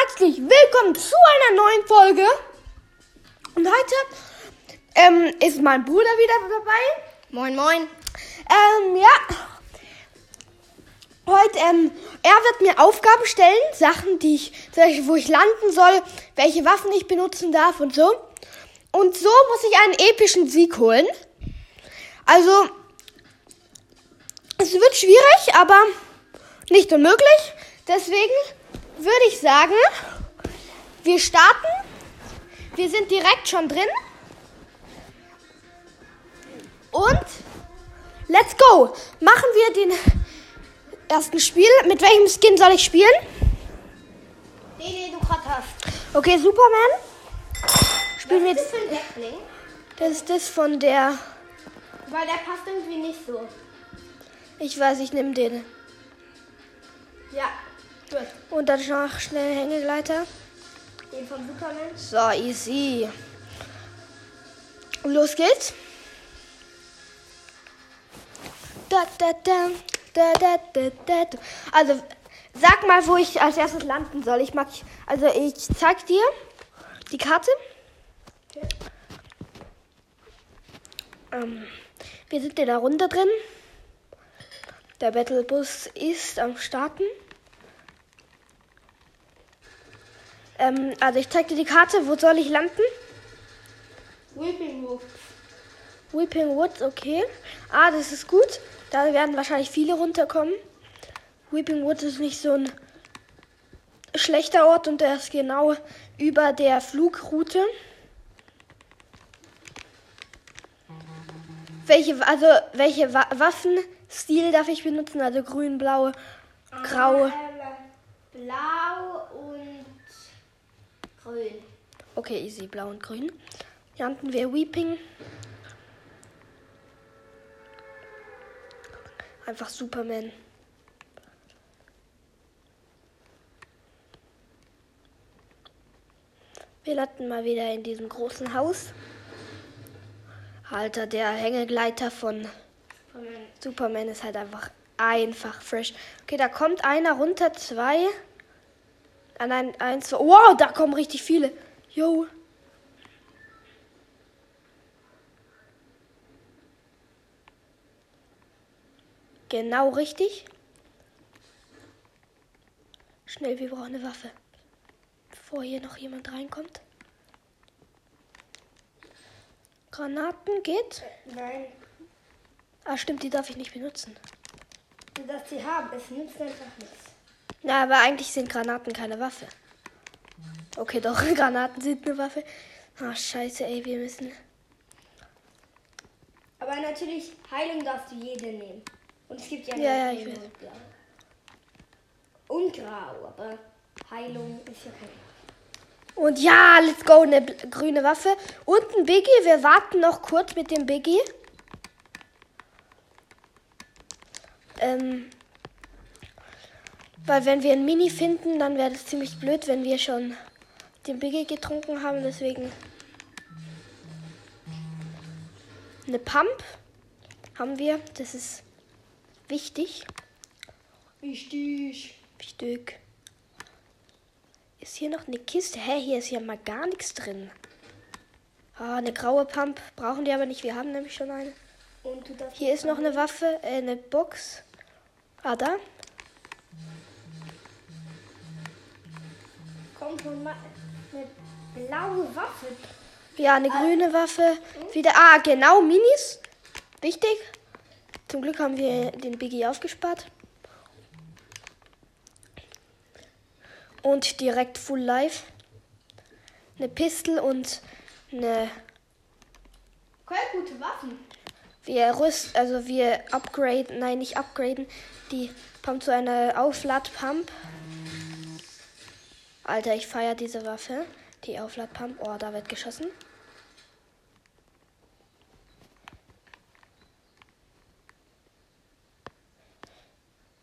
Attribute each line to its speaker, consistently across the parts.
Speaker 1: herzlich willkommen zu einer neuen Folge. Und heute ähm, ist mein Bruder wieder dabei.
Speaker 2: Moin, moin.
Speaker 1: Ähm, ja. Heute, ähm, er wird mir Aufgaben stellen, Sachen, die ich, zum Beispiel, wo ich landen soll, welche Waffen ich benutzen darf und so. Und so muss ich einen epischen Sieg holen. Also, es wird schwierig, aber nicht unmöglich. Deswegen würde ich sagen, wir starten. Wir sind direkt schon drin. Und let's go. Machen wir den ersten Spiel. Mit welchem Skin soll ich spielen?
Speaker 2: Den, den du gerade hast.
Speaker 1: Okay, Superman. Spielen wir jetzt.
Speaker 2: Das
Speaker 1: ist das von der.
Speaker 2: Weil der passt irgendwie nicht so.
Speaker 1: Ich weiß, ich nehme den.
Speaker 2: Ja,
Speaker 1: Und dann noch schnell Hängegleiter.
Speaker 2: Den von Superman.
Speaker 1: So, easy. Los geht's. Da, da, da, da, da, da, da. Also, sag mal, wo ich als erstes landen soll. Ich mag, also ich zeig dir die Karte. Ähm, wir sind in der Runde drin. Der Battlebus ist am Starten. Ähm, also ich zeig dir die Karte. Wo soll ich landen?
Speaker 2: Weeping Wolf.
Speaker 1: Weeping Woods, okay. Ah, das ist gut. Da werden wahrscheinlich viele runterkommen. Weeping Woods ist nicht so ein schlechter Ort und der ist genau über der Flugroute. Welche, also welche Wa Waffenstil darf ich benutzen? Also grün, blau, grau.
Speaker 2: Ähm, blau grün.
Speaker 1: Okay, easy, blau und grün. Hier hatten wir Weeping. Einfach Superman. Wir landen mal wieder in diesem großen Haus. Alter, der Hängegleiter von
Speaker 2: meinem
Speaker 1: Superman ist halt einfach einfach fresh. Okay, da kommt einer runter, zwei. An ein, eins, zwei. Wow, da kommen richtig viele. Yo. Genau richtig. Schnell, wir brauchen eine Waffe. Bevor hier noch jemand reinkommt. Granaten geht.
Speaker 2: Nein.
Speaker 1: Ah, stimmt, die darf ich nicht benutzen.
Speaker 2: Dass sie haben, es nützt einfach nichts.
Speaker 1: Na, aber eigentlich sind Granaten keine Waffe. Okay, doch, Granaten sind eine Waffe. Ah, scheiße, ey, wir müssen.
Speaker 2: Aber natürlich, Heilung darfst du jede nehmen. Und es gibt ja,
Speaker 1: Ja, ja, ich weiß.
Speaker 2: und blau. Und grau, aber Heilung ist ja keine.
Speaker 1: Und ja, let's go, eine grüne Waffe. Und ein Biggie. Wir warten noch kurz mit dem Biggie. Ähm, weil wenn wir ein Mini finden, dann wäre das ziemlich blöd, wenn wir schon den Biggie getrunken haben. Deswegen eine Pump haben wir. Das ist wichtig.
Speaker 2: Wichtig.
Speaker 1: Wichtig. Ist hier noch eine Kiste? Hä, hier ist ja mal gar nichts drin. Ah, eine graue Pump. Brauchen die aber nicht. Wir haben nämlich schon eine. Hier ist noch eine Waffe, äh, eine Box. Ah, da.
Speaker 2: Kommt schon mal eine blaue Waffe.
Speaker 1: Ja, eine grüne Waffe. Wieder. Ah, genau, Minis. Wichtig. Zum Glück haben wir den Biggie aufgespart. Und direkt Full Life. Eine Pistol und eine
Speaker 2: Voll gute Waffen.
Speaker 1: Wir rüsten, also wir upgraden, nein, nicht upgraden, die Pump zu einer Aufladpump. Alter, ich feiere diese Waffe. Die Aufladpump. Oh, da wird geschossen.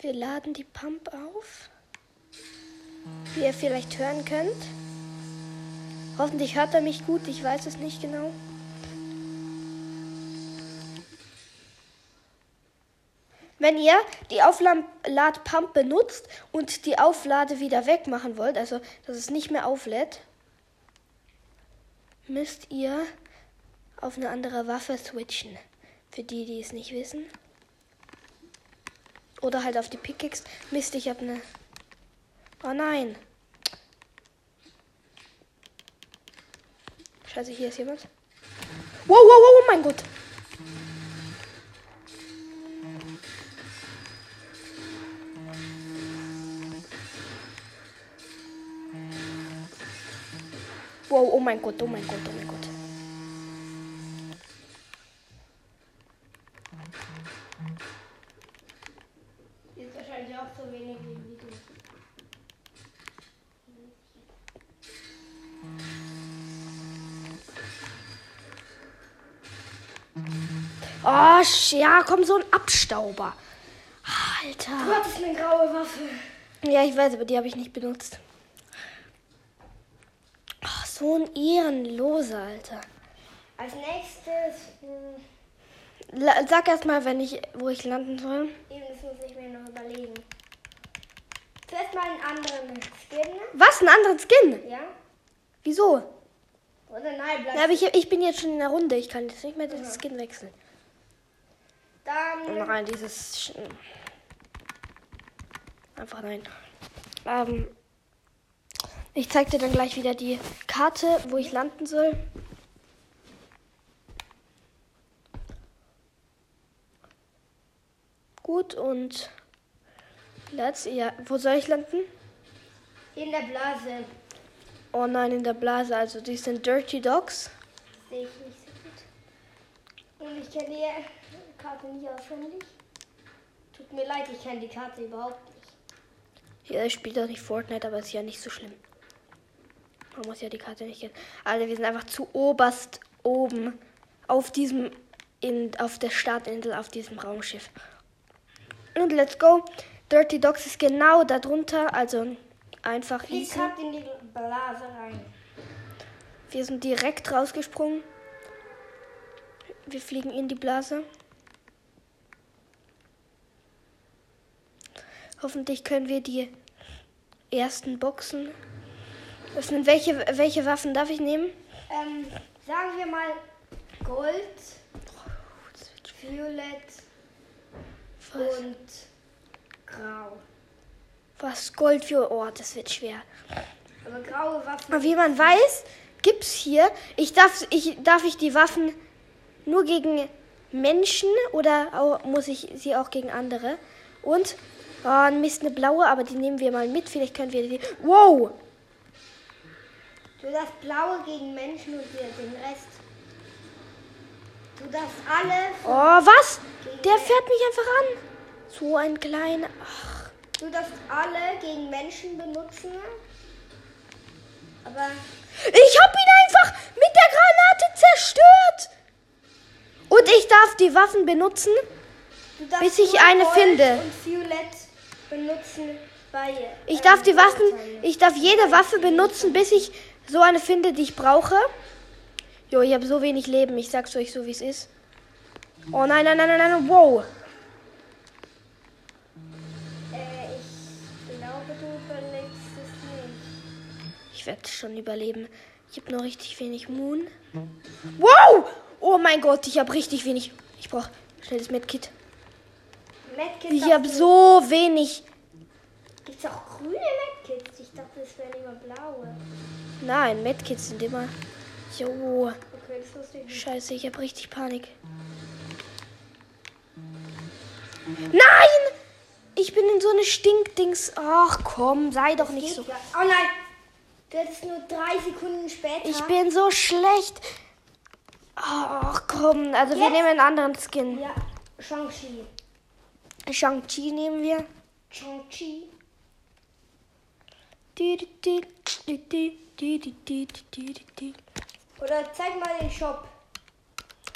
Speaker 1: Wir laden die Pump auf. Wie ihr vielleicht hören könnt. Hoffentlich hört er mich gut, ich weiß es nicht genau. Wenn ihr die Aufladpump benutzt und die Auflade wieder wegmachen wollt, also dass es nicht mehr auflädt, müsst ihr auf eine andere Waffe switchen. Für die, die es nicht wissen. Oder halt auf die Pickaxe. Mist, ich habe eine. Oh nein. Scheiße, hier ist jemand. Wow, wow, wow, oh mein Gott. Wow, oh mein Gott, oh mein Gott, oh mein Gott.
Speaker 2: Ist wahrscheinlich auch so wenig wie du.
Speaker 1: Oh, ja, komm, so ein Abstauber.
Speaker 2: Du
Speaker 1: Alter.
Speaker 2: hattest eine graue Waffe.
Speaker 1: Ja, ich weiß, aber die habe ich nicht benutzt. So ein Ehrenloser, Alter.
Speaker 2: Als nächstes, hm,
Speaker 1: La sag erst mal, wenn ich, wo ich landen soll.
Speaker 2: eben, das muss ich mir noch überlegen. Zuerst mal einen anderen Skin,
Speaker 1: Was, einen anderen Skin?
Speaker 2: ja?
Speaker 1: Wieso?
Speaker 2: Oder nein, bleib.
Speaker 1: Ja, aber ich, ich bin jetzt schon in der Runde. Ich kann jetzt nicht mehr den Skin wechseln.
Speaker 2: Dann
Speaker 1: Nein, dieses. Einfach nein. Ähm, ich zeig dir dann gleich wieder die Karte, wo ich landen soll. Gut und let's ja, wo soll ich landen?
Speaker 2: in der Blase.
Speaker 1: Oh nein, in der Blase. Also die sind Dirty Dogs.
Speaker 2: Sehe ich nicht so gut. Und ich kenne die Karte nicht auswendig. Tut mir leid, ich kenne die Karte überhaupt nicht.
Speaker 1: Ja, ich spiele doch nicht Fortnite, aber ist ja nicht so schlimm. Man muss ja die Karte nicht kennen. Alter, wir sind einfach zu oberst oben auf diesem, in, auf der Startinsel, auf diesem Raumschiff. Und let's go. Dirty Dogs ist genau darunter, also einfach easy.
Speaker 2: in die Blase rein.
Speaker 1: Wir sind direkt rausgesprungen. Wir fliegen in die Blase. Hoffentlich können wir die ersten Boxen öffnen. Welche, welche Waffen darf ich nehmen?
Speaker 2: Ähm, sagen wir mal Gold, Violett
Speaker 1: Was?
Speaker 2: und Grau.
Speaker 1: Was? Gold für. Oh, das wird schwer.
Speaker 2: Aber graue Waffen.
Speaker 1: Aber wie man weiß, gibt's hier. Ich darf, ich, darf ich die Waffen nur gegen Menschen oder au- muss ich sie auch gegen andere? Und oh, Mist, eine blaue, aber die nehmen wir mal mit. Vielleicht können wir die. Wow!
Speaker 2: Du darfst blaue gegen Menschen und dir den Rest. Du darfst alle.
Speaker 1: Oh, was? Der fährt mich einfach an. So ein kleiner. Ach,
Speaker 2: Du darfst alle gegen Menschen benutzen. Aber
Speaker 1: ich hab ihn einfach mit der Granate zerstört. Und ich darf die Waffen benutzen. Bis ich eine
Speaker 2: Gold
Speaker 1: finde.
Speaker 2: Und Violett benutzen bei.
Speaker 1: Ich darf die Waffen, ich darf jede Waffe benutzen, bis ich so eine finde, die ich brauche. Jo, ich habe so wenig Leben. Ich sag's euch so, wie es ist. Oh nein, nein, nein, nein, nein, wow.
Speaker 2: Äh, ich glaube, du überlebst es nicht.
Speaker 1: Ich werde schon überleben. Ich habe nur richtig wenig Moon. Wow! Oh mein Gott, ich habe richtig wenig. Ich brauche schnelles Medkit.
Speaker 2: Medkits
Speaker 1: Ich habe so wenig.
Speaker 2: Gibt's auch grüne Medkits? Ich dachte, es wären immer blaue.
Speaker 1: Nein, Medkits sind immer. Jo,
Speaker 2: Okay, das wusste ich nicht.
Speaker 1: scheiße, ich habe richtig Panik. Nein! Ich bin in so eine Stinkdings. Ach komm, sei doch nicht
Speaker 2: Geht
Speaker 1: so.
Speaker 2: ja. Oh nein! Du hättest nur drei Sekunden später.
Speaker 1: Ich bin so schlecht. Ach komm, also wir
Speaker 2: Jetzt?
Speaker 1: nehmen einen anderen Skin.
Speaker 2: Ja, Shang-Chi.
Speaker 1: Shang-Chi nehmen wir.
Speaker 2: Shang-Chi. Oder zeig mal den Shop.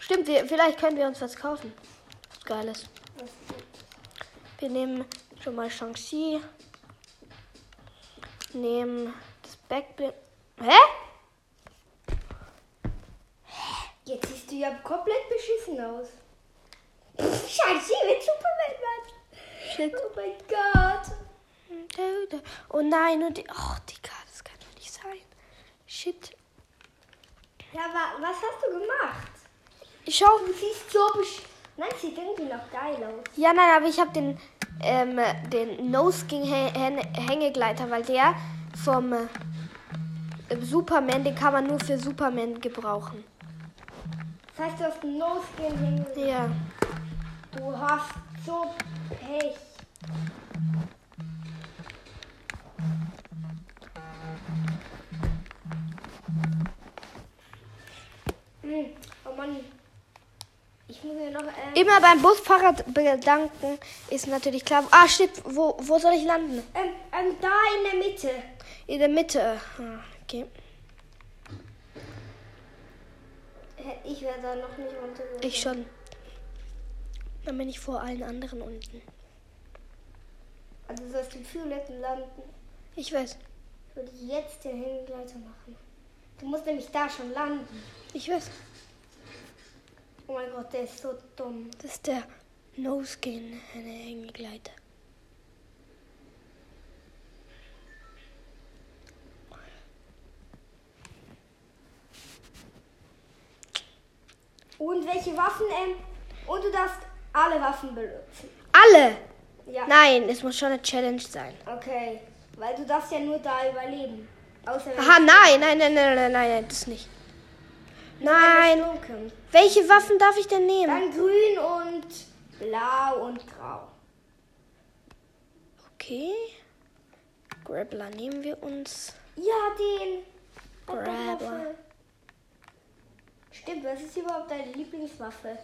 Speaker 1: Stimmt, wir, vielleicht können wir uns was kaufen. Was Geiles. Wir nehmen schon mal Shang-Chi. Nehmen das Backblend. Hä?
Speaker 2: Jetzt siehst du ja komplett beschissen aus. Shang-Chi mit Superman, Mann.
Speaker 1: Shit.
Speaker 2: Oh mein Gott.
Speaker 1: Oh nein, und die. Oh, Digga, das kann doch nicht sein. Shit.
Speaker 2: Ja, wa was hast du gemacht?
Speaker 1: Ich schau.
Speaker 2: Du siehst so besch... Nein, sieht irgendwie noch geil aus.
Speaker 1: Ja, nein, aber ich habe den, ähm, den Nose King Hängegleiter, weil der vom äh, Superman, den kann man nur für Superman gebrauchen.
Speaker 2: Das heißt, du hast einen No-Skin hingelegt.
Speaker 1: Ja.
Speaker 2: Du hast so Pech. Hm, Oh Mann. Ich muss mir noch. Äh,
Speaker 1: Immer beim Busfahrer bedanken ist natürlich klar. Ah, shit, wo, wo soll ich landen?
Speaker 2: ähm, ähm, da in der Mitte.
Speaker 1: In der Mitte. Ah, Okay.
Speaker 2: Ich wäre da noch nicht unter.
Speaker 1: Ich schon. Dann bin ich vor allen anderen unten.
Speaker 2: Also du sollst den violetten landen.
Speaker 1: Ich weiß.
Speaker 2: Ich würde jetzt den Hängegleiter machen. Du musst nämlich da schon landen.
Speaker 1: Ich weiß.
Speaker 2: Oh mein Gott, der ist so dumm.
Speaker 1: Das ist der No-Skin Hängegleiter.
Speaker 2: Und welche Waffen? Ähm, und du darfst alle Waffen benutzen.
Speaker 1: Alle!
Speaker 2: Ja.
Speaker 1: Nein, es muss schon eine Challenge sein.
Speaker 2: Okay. Weil du darfst ja nur da überleben. Außer
Speaker 1: Aha, nein, nein, nein, nein, nein, nein, das nicht. Nein. Welche Waffen darf ich denn nehmen?
Speaker 2: Dann grün und blau und grau.
Speaker 1: Okay. Grappler nehmen wir uns.
Speaker 2: Ja, den. Waffe. Stimmt, was ist überhaupt deine Lieblingswaffe?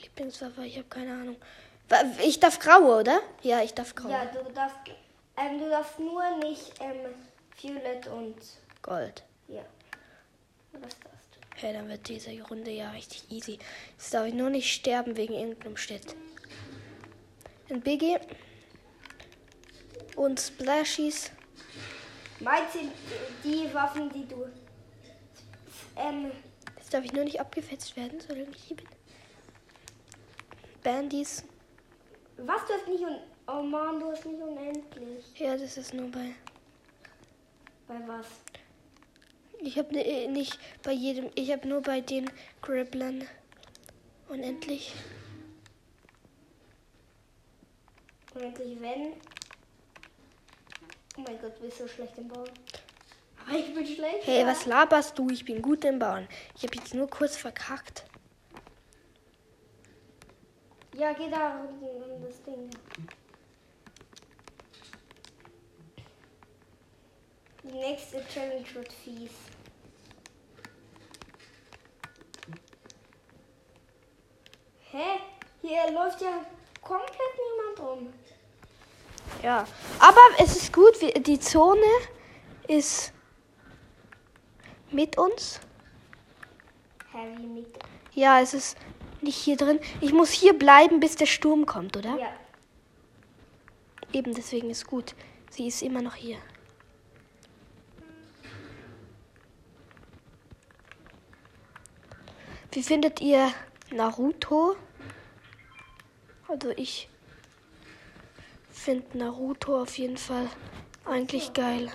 Speaker 1: Lieblingswaffe, ich habe keine Ahnung. Ich darf graue, oder? Ja, ich darf grau.
Speaker 2: Ja, du darfst, ähm, du darfst nur nicht ähm, Violet und
Speaker 1: Gold.
Speaker 2: ja. Was darfst du?
Speaker 1: Okay, dann wird diese Runde ja richtig easy. Jetzt darf ich nur nicht sterben wegen irgendeinem Shit. Ein Biggie. Und Splashies.
Speaker 2: Meins sind die Waffen, die du. Ähm,
Speaker 1: Jetzt darf ich nur nicht abgefetzt werden, solange ich hier bin. Bandys.
Speaker 2: was du hast nicht un Oh Mann, du hast nicht unendlich.
Speaker 1: Ja, das ist nur bei.
Speaker 2: Bei was?
Speaker 1: Ich habe nicht bei jedem. Ich habe nur bei den Gribblern. Unendlich.
Speaker 2: Unendlich wenn. Oh mein Gott, du bist so schlecht im Bauen. Aber ich bin schlecht.
Speaker 1: Hey, was laberst du? Ich bin gut im Bauen. Ich habe jetzt nur kurz verkackt.
Speaker 2: Ja, geh da unten in das Ding. Die nächste Challenge wird fies. Hä? Hier läuft ja komplett niemand rum.
Speaker 1: Ja. Aber es ist gut. Die Zone ist mit uns.
Speaker 2: Heavy mit.
Speaker 1: Ja, es ist nicht hier drin. Ich muss hier bleiben, bis der Sturm kommt, oder?
Speaker 2: Ja.
Speaker 1: Eben deswegen ist gut. Sie ist immer noch hier. Wie findet ihr Naruto? Also ich finde Naruto auf jeden Fall eigentlich geil.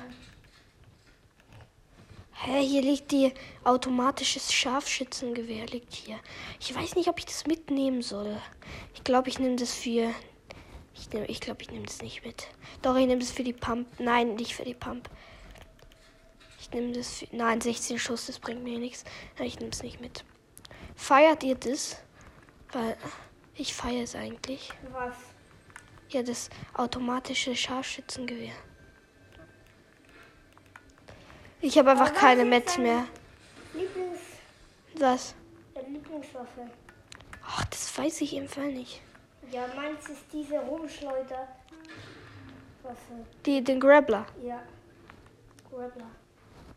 Speaker 1: Hä, hier liegt die automatisches Scharfschützengewehr liegt hier. Ich weiß nicht, ob ich das mitnehmen soll. Ich glaube, ich nehme das für ich glaube, ich, glaub, ich nehme das nicht mit. Doch, ich nehme das für die Pump. Nein, nicht für die Pump. Ich nehme das für. Nein, 16 Schuss, das bringt mir nichts. Ich nehme es nicht mit. Feiert ihr das? Weil ich feiere es eigentlich.
Speaker 2: Was?
Speaker 1: Ja, das automatische Scharfschützengewehr. Ich habe einfach keine Mets
Speaker 2: dein-
Speaker 1: mehr.
Speaker 2: Lieblings.
Speaker 1: Was?
Speaker 2: Deine Lieblingswaffe.
Speaker 1: Ach, das weiß ich im Fall nicht.
Speaker 2: Ja, meins ist diese Rumschleuder. Waffe.
Speaker 1: Die, den Grappler.
Speaker 2: Ja. Grappler.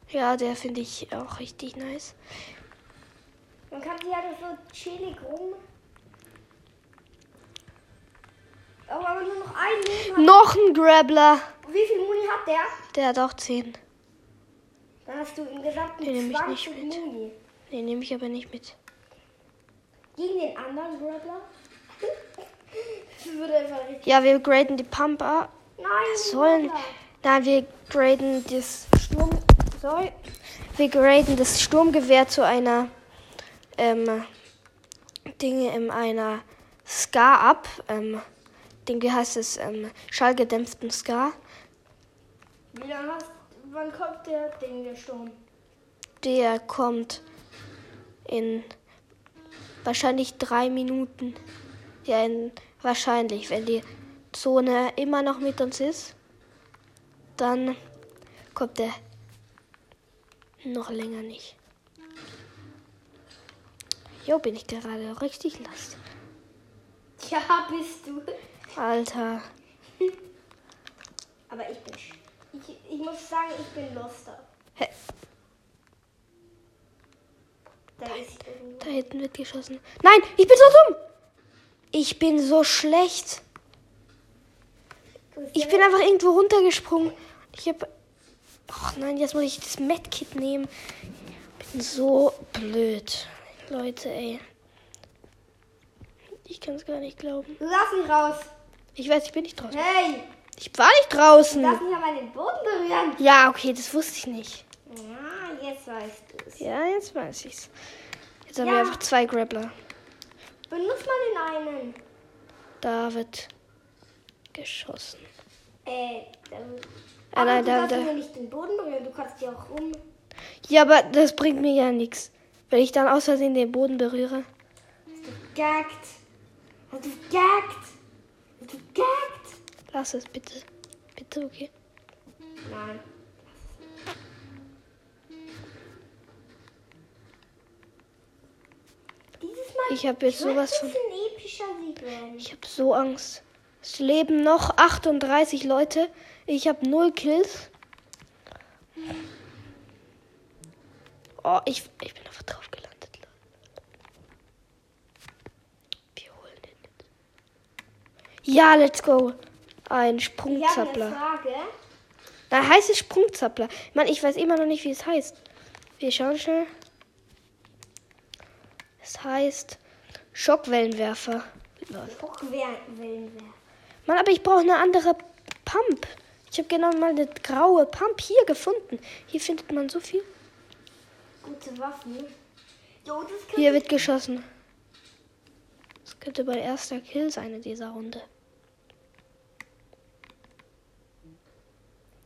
Speaker 1: Ja, der finde ich auch richtig nice.
Speaker 2: Man kann die ja so chillig rum. Aber wenn man nur noch ein Leben hat.
Speaker 1: Noch ein Grappler.
Speaker 2: Wie viel Muni hat der?
Speaker 1: Der hat auch 10.
Speaker 2: Dann hast du im gesamten
Speaker 1: Den nehm ich
Speaker 2: 20
Speaker 1: nicht mit.
Speaker 2: Muni.
Speaker 1: Den nehme ich aber nicht mit.
Speaker 2: Gegen den anderen Grappler? Das würde einfach richtig.
Speaker 1: Ja, wir graden die Pump ab.
Speaker 2: Nein,
Speaker 1: Sollen.
Speaker 2: Bruder.
Speaker 1: Nein, wir graden das Sturm. Sorry. Wir graden das Sturmgewehr zu einer ähm, Dinge in einer Ska ab. Ähm, Ding, wie heißt es? Ähm, schallgedämpften Ska.
Speaker 2: Wie lange hast Wann kommt der Ding, Sturm?
Speaker 1: Der kommt in wahrscheinlich drei Minuten. Ja, in, wahrscheinlich, wenn die Zone immer noch mit uns ist, dann kommt der noch länger nicht. Jo, bin ich gerade richtig last.
Speaker 2: Ja, bist du.
Speaker 1: Alter.
Speaker 2: Aber ich bin. Ich, ich muss sagen, ich bin Loster.
Speaker 1: Hä?
Speaker 2: Da ist irgendwo.
Speaker 1: Da hinten wird geschossen. Nein, ich bin so dumm. Ich bin so schlecht. Ich bin einfach irgendwo runtergesprungen. Ich hab. Ach nein, jetzt muss ich das Medkit nehmen. Bin so blöd. Leute, ey. Ich kann es gar nicht glauben.
Speaker 2: Darfst nicht raus.
Speaker 1: Ich weiß, ich bin nicht draußen.
Speaker 2: Hey,
Speaker 1: Ich war nicht draußen.
Speaker 2: darfst nicht einmal den Boden berühren.
Speaker 1: Ja, okay, das wusste ich nicht.
Speaker 2: Ja, jetzt weißt du es.
Speaker 1: Ja, jetzt weiß ich's. Jetzt haben
Speaker 2: Ja.
Speaker 1: wir einfach zwei Grappler.
Speaker 2: Benutzt mal den einen.
Speaker 1: Da wird geschossen.
Speaker 2: Äh, dann.
Speaker 1: Ah,
Speaker 2: Aber
Speaker 1: nein,
Speaker 2: du
Speaker 1: da,
Speaker 2: darfst
Speaker 1: da.
Speaker 2: nicht den Boden berühren. Du kannst ja auch um.
Speaker 1: Ja, aber das bringt mir ja nichts. Wenn ich dann aus Versehen den Boden berühre.
Speaker 2: Gaggt. Hast du gaggt? Hast du gaggt?
Speaker 1: Lass es bitte. Bitte, okay.
Speaker 2: Nein. Dieses Mal
Speaker 1: Ich habe jetzt sowas von. Ich habe so Angst. Es leben noch 38 Leute. Ich habe null Kills. Oh, ich, ich bin einfach drauf gelandet. Leute. Wir holen den jetzt. Ja, let's go. Ein
Speaker 2: Ich habe
Speaker 1: Sprungzappler.
Speaker 2: eine Frage.
Speaker 1: Da heißt es Sprungzappler. Mann, ich weiß immer noch nicht, wie es heißt. Wir schauen schnell. Es heißt Schockwellenwerfer. Lol.
Speaker 2: Hochwellenwerfer.
Speaker 1: Mann, aber ich brauche eine andere Pump. Ich habe genau mal eine graue Pump hier gefunden. Hier findet man so viel.
Speaker 2: Gute Waffen. Jo,
Speaker 1: Hier wird geschossen. Das könnte mein erster Kill sein in dieser Runde.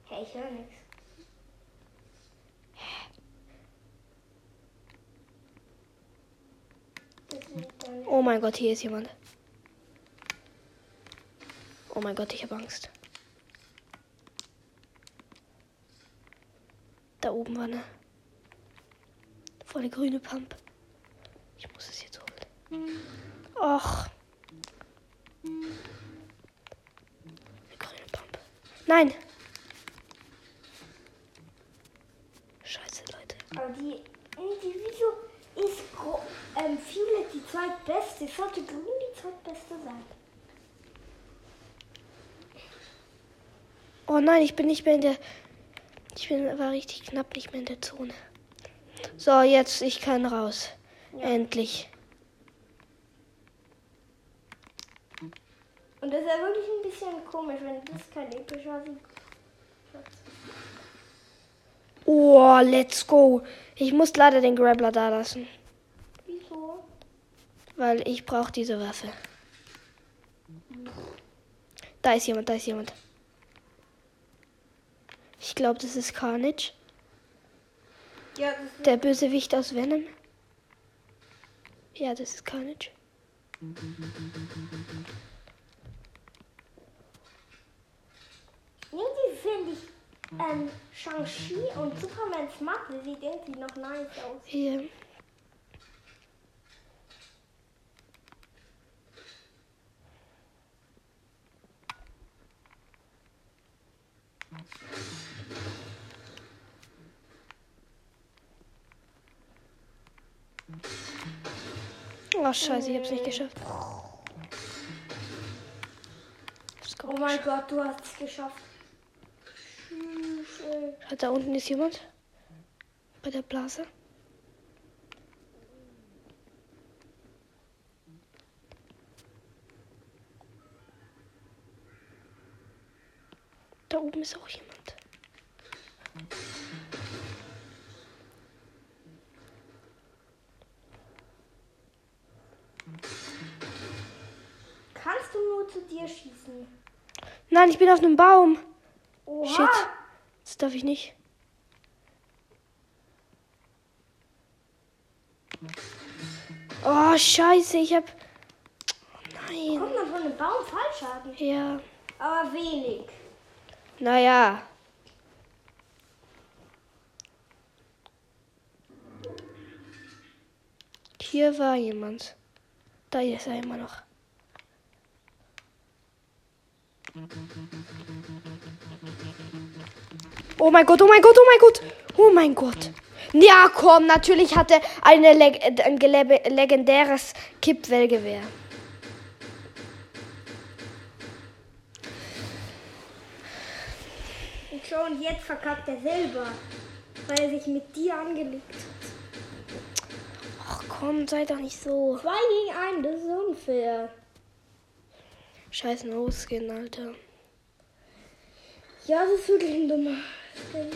Speaker 2: Hey, ich höre nichts.
Speaker 1: Oh mein Gott, hier ist jemand. Oh mein Gott, ich habe Angst. Da oben war eine volle grüne Pump. Ich muss es jetzt holen. Och. Eine grüne Pump. Nein. Scheiße, Leute.
Speaker 2: Aber die Individuo ist gro- ähm, Violet die zweitbeste. Sollte Grün die zweitbeste sein.
Speaker 1: Oh nein, ich bin nicht mehr in der. Ich bin war richtig knapp nicht mehr in der Zone. So, jetzt ich kann raus. Endlich.
Speaker 2: Und das ist ja wirklich ein bisschen komisch, wenn das kein epischer Sieg
Speaker 1: Oh, let's go. Ich muss leider den Grappler da lassen,
Speaker 2: Wieso?
Speaker 1: weil ich brauche diese Waffe. Da ist jemand, da ist jemand. Ich glaube, das ist Carnage,
Speaker 2: Ja,
Speaker 1: der Bösewicht aus Venom. Ja, das ist Carnage.
Speaker 2: irgendwie finde ich ähm, Shang-Chi und Supermans Mappe sieht irgendwie noch nice aus.
Speaker 1: Hier. Oh scheiße, ich hab's nicht geschafft.
Speaker 2: Oh mein Gott, du hast es geschafft.
Speaker 1: Hat Da unten ist jemand. Bei der Blase. Da oben ist auch jemand.
Speaker 2: Schießen?
Speaker 1: Nein, ich bin auf einem Baum.
Speaker 2: Oha.
Speaker 1: Shit. Das darf ich nicht. Oh, scheiße, ich hab. Nein.
Speaker 2: Kommt man von einem Baum Fallschaden?
Speaker 1: Ja.
Speaker 2: Aber wenig.
Speaker 1: Naja. Hier war jemand. Da ist er immer noch. Oh mein Gott, oh mein Gott, oh mein Gott. Oh mein Gott. Ja, komm, natürlich hatte eine Leg äh, ein legendäres Kippwellgewehr.
Speaker 2: Und schon jetzt verkackt er selber. Weil er sich mit dir angelegt hat.
Speaker 1: Ach komm, sei doch nicht so.
Speaker 2: Zwei gegen einen, das ist unfair.
Speaker 1: Scheiß No-Skin, Alter.
Speaker 2: Ja, das ist wirklich ein dummer. Skin.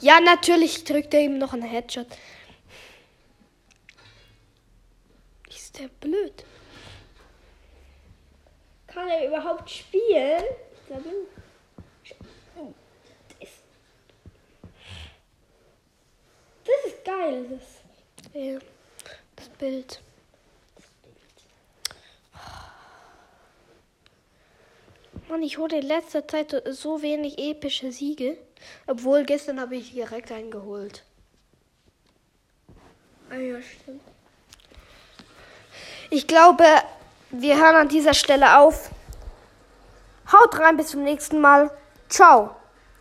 Speaker 1: Ja, natürlich drückt er ihm noch einen Headshot. Ist der blöd?
Speaker 2: Kann er überhaupt spielen? Das, das ist geil. Das.
Speaker 1: Ja, das Bild. Mann, ich hole in letzter Zeit so wenig epische Siege. Obwohl, gestern habe ich direkt einen geholt.
Speaker 2: Ah ja, stimmt.
Speaker 1: Ich glaube, wir hören an dieser Stelle auf. Haut rein, bis zum nächsten Mal. Ciao.